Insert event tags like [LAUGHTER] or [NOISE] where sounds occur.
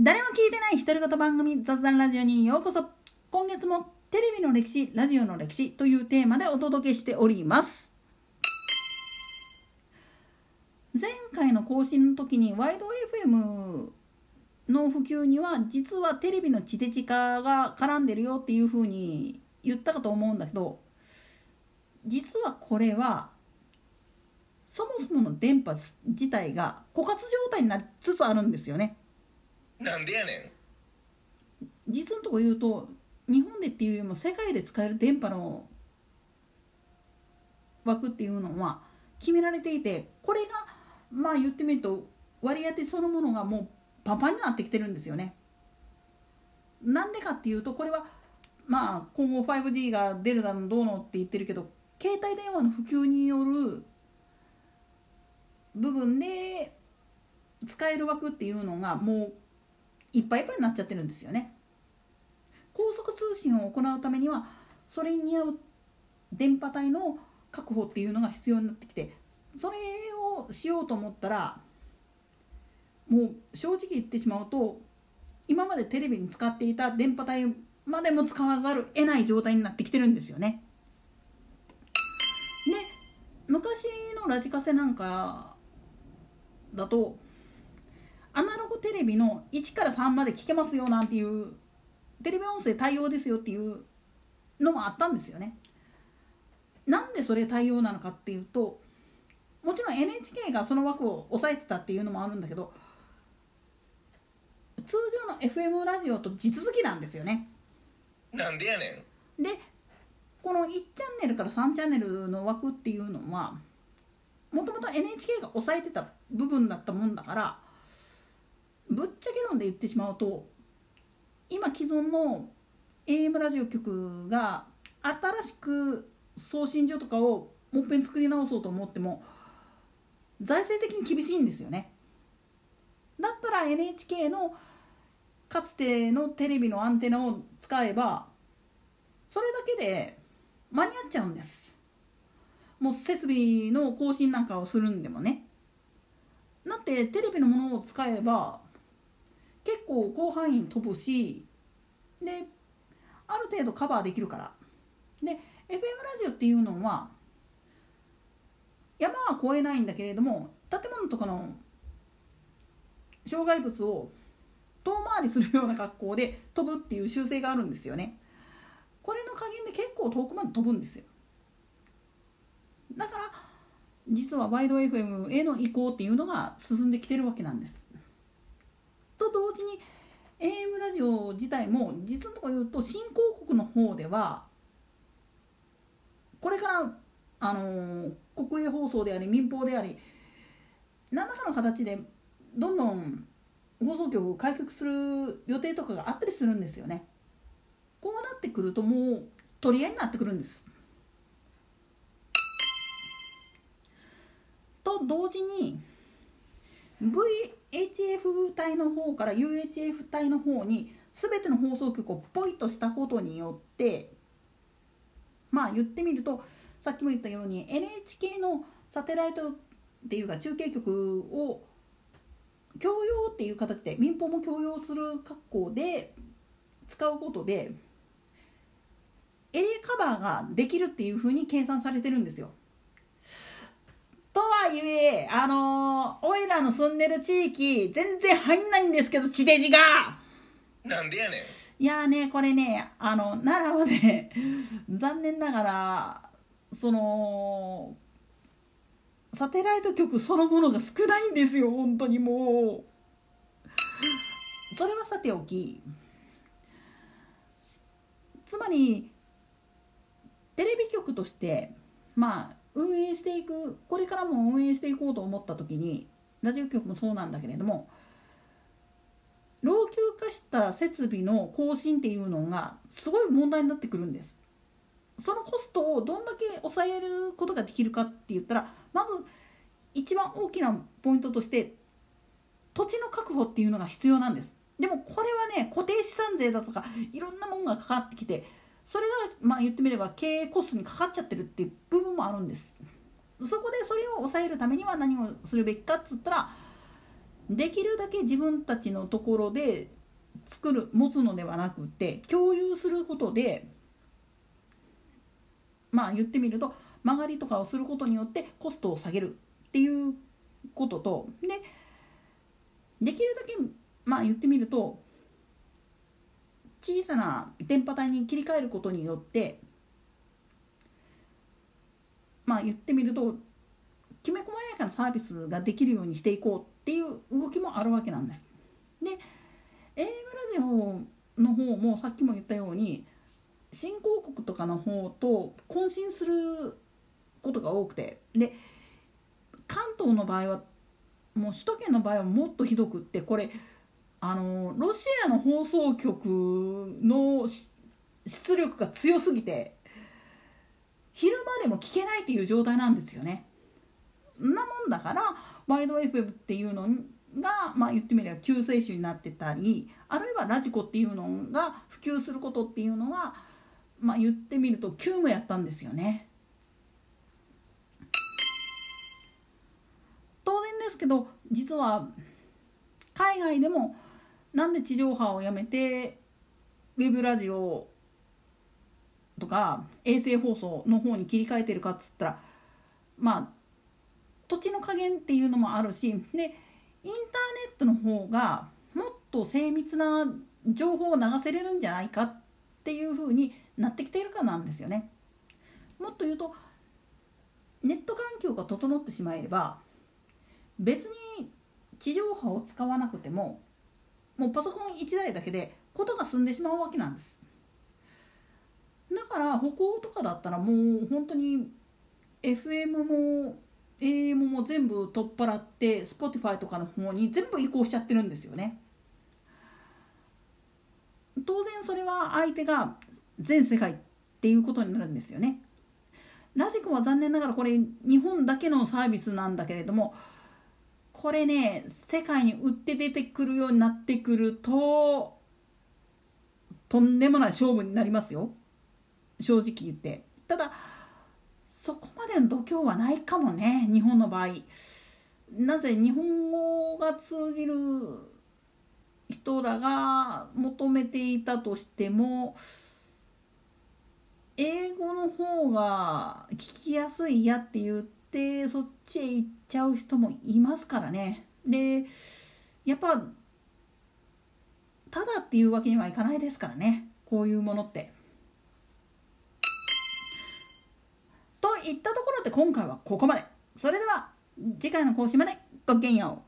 誰も聞いてない独り言番組雑談ラジオにようこそ今月もテレビの歴史ラジオの歴史というテーマでお届けしております前回の更新の時にワイド FM の普及には実はテレビの地デジ化が絡んでるよっていうふうに言ったかと思うんだけど実はこれはそもそもの電波自体が枯渇状態になりつつあるんですよね。なんでやねん実のとこ言うと日本でっていうよりも世界で使える電波の枠っていうのは決められていてこれがまあ言ってみると割り当てそのものがもうパンパンになってきてるんですよね。なんでかっていうとこれはまあ今後 5G が出るだのどうのって言ってるけど携帯電話の普及による部分で使える枠っていうのがもういっぱいいっぱいになっちゃってるんですよね。高速通信を行うためにはそれに合う電波帯の確保っていうのが必要になってきてそれをしようと思ったらもう正直言ってしまうと今までテレビに使っていた電波帯までも使わざるを得ない状態になってきてるんですよね。で昔のラジカセなんかだとアナログテレビの1から3まで聞けますよなんていうテレビ音声対応ですよっていうのもあったんですよね。なんでそれ対応なのかっていうともちろん NHK がその枠を抑えてたっていうのもあるんだけど通常の FM ラジオと地続きなんですよね。なんでやねんでこの1チャンネルから3チャンネルの枠っていうのはもともと NHK が抑えてた部分だったもんだからぶっちゃけ論で言ってしまうと今既存の AM ラジオ局が新しく送信所とかをもっぺん作り直そうと思っても財政的に厳しいんですよね。だったら NHK のかつてのテレビのアンテナを使えばそれだけで間に合っちゃうんですもう設備の更新なんかをするんでもねだってテレビのものを使えば構広範囲に飛ぶしである程度カバーできるからで FM ラジオっていうのは山は越えないんだけれども建物とかの障害物を遠回りするような格好で飛ぶっていう習性があるんですよね。これの加減で結構遠くまで飛ぶんですよ。だから実はワイド FM への移行っていうのが進んできてるわけなんです。と同時に AM ラジオ自体も実のところ言うと新興国の方ではこれからあの国営放送であり民放であり何らかの形でどんどん放送局を開局する予定とかがあったりするんですよね。こうなってくるともう取り合いになってくるんです。と同時に VHF 帯の方から UHF 帯の方に全ての放送局をポイとしたことによってまあ言ってみるとさっきも言ったように NHK のサテライトっていうか中継局を共用っていう形で民放も共用する格好で使うことでエリカバーができるっていうふうに計算されてるんですよ。とはいえあのおいらの住んでる地域全然入んないんですけど地デジが。なんでやねん。いやねこれねあの奈良はね [LAUGHS] 残念ながらそのサテライト局そのものが少ないんですよ本当にもう。それはさておきつまりテレビ局としてまあ運営していくこれからも運営していこうと思った時にラジオ局もそうなんだけれども老朽化した設備の更新っていうのがすごい問題になってくるんです。そのコストをどんだけ抑えることができるかって言ったらまず一番大きなポイントとして土地の確保っていうのが必要なんですでもこれはね固定資産税だとかいろんなものがかかってきてそれがまあ言ってみれば経営コストにかかっちゃってるっていう部分もあるんですそこでそれを抑えるためには何をするべきかっつったらできるだけ自分たちのところで作る持つのではなくて共有することでまあ言ってみると曲がりとかをすることによってコストを下げるっていうこととでできるだけまあ言ってみると小さな電波帯に切り替えることによってまあ言ってみるときめ細やかなサービスができるようにしていこうっていう動きもあるわけなんです。で AM ラジオの方もさっきも言ったように新興国とかの方と混信することが多くてで関東の場合はもう首都圏の場合はもっとひどくってこれあのロシアの放送局の出力が強すぎて昼間でも聞けないっていう状態なんですよね。なもんだからワイド FM っていうのが、まあ、言ってみれば救世主になってたりあるいはラジコっていうのが普及することっていうのは、まあ、言ってみると急務やったんですよね。当然ですけど実は海外でもなんで地上波をやめてウェブラジオとか衛星放送の方に切り替えてるかっつったらまあ土地の加減っていうのもあるしでインターネットの方がもっと精密な情報を流せれるんじゃないかっていうふうになってきているかなんですよね。もっと言うとネット環境が整ってしまえば別に地上波を使わなくてももうパソコン1台だけでことが済んでしまうわけなんですだから歩行とかだったらもう本当に FM も AM も全部取っ払って Spotify とかの方に全部移行しちゃってるんですよね。当然それは相手が全世界っていうことになるんですよね。ラジコは残念ながらこれ日本だけのサービスなんだけれどもこれね世界に売って出てくるようになってくるととんでもない勝負になりますよ。正直言って。ただそこまでの度胸はないかもね日本の場合。なぜ日本語が通じる人らが求めていたとしても英語の方が聞きやすいやって言ってそっちへ行っちゃう人もいますからね。でやっぱただっていうわけにはいかないですからねこういうものって。いったところで今回はここまで。それでは次回の講師までごきげんよう。